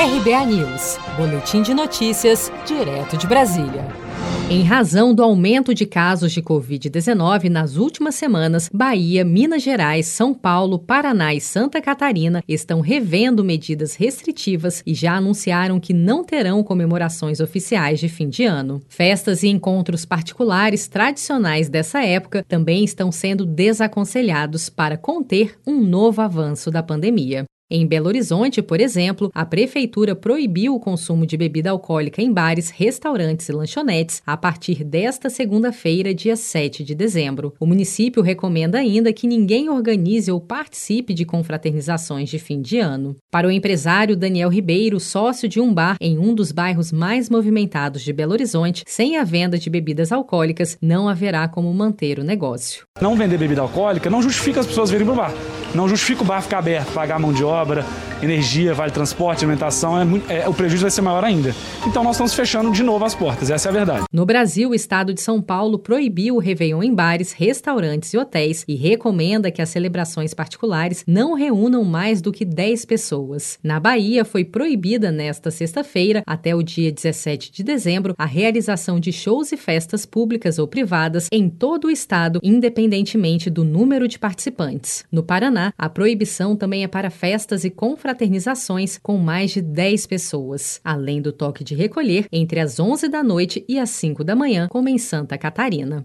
RBA News, Boletim de Notícias, direto de Brasília. Em razão do aumento de casos de Covid-19 nas últimas semanas, Bahia, Minas Gerais, São Paulo, Paraná e Santa Catarina estão revendo medidas restritivas e já anunciaram que não terão comemorações oficiais de fim de ano. Festas e encontros particulares tradicionais dessa época também estão sendo desaconselhados para conter um novo avanço da pandemia. Em Belo Horizonte, por exemplo, a prefeitura proibiu o consumo de bebida alcoólica em bares, restaurantes e lanchonetes a partir desta segunda-feira, dia 7 de dezembro. O município recomenda ainda que ninguém organize ou participe de confraternizações de fim de ano. Para o empresário Daniel Ribeiro, sócio de um bar em um dos bairros mais movimentados de Belo Horizonte, sem a venda de bebidas alcoólicas, não haverá como manter o negócio. Não vender bebida alcoólica não justifica as pessoas virem para o bar. Não justifica o bar ficar aberto, pagar mão de obra, energia, vale transporte, alimentação, é muito, é, o prejuízo vai ser maior ainda. Então nós estamos fechando de novo as portas, essa é a verdade. No Brasil, o estado de São Paulo proibiu o Réveillon em bares, restaurantes e hotéis e recomenda que as celebrações particulares não reúnam mais do que 10 pessoas. Na Bahia, foi proibida nesta sexta-feira, até o dia 17 de dezembro, a realização de shows e festas públicas ou privadas em todo o estado, independentemente do número de participantes. No Paraná, a proibição também é para festas e confraternizações confraternizações com mais de 10 pessoas, além do toque de recolher entre as 11 da noite e as 5 da manhã, como em Santa Catarina.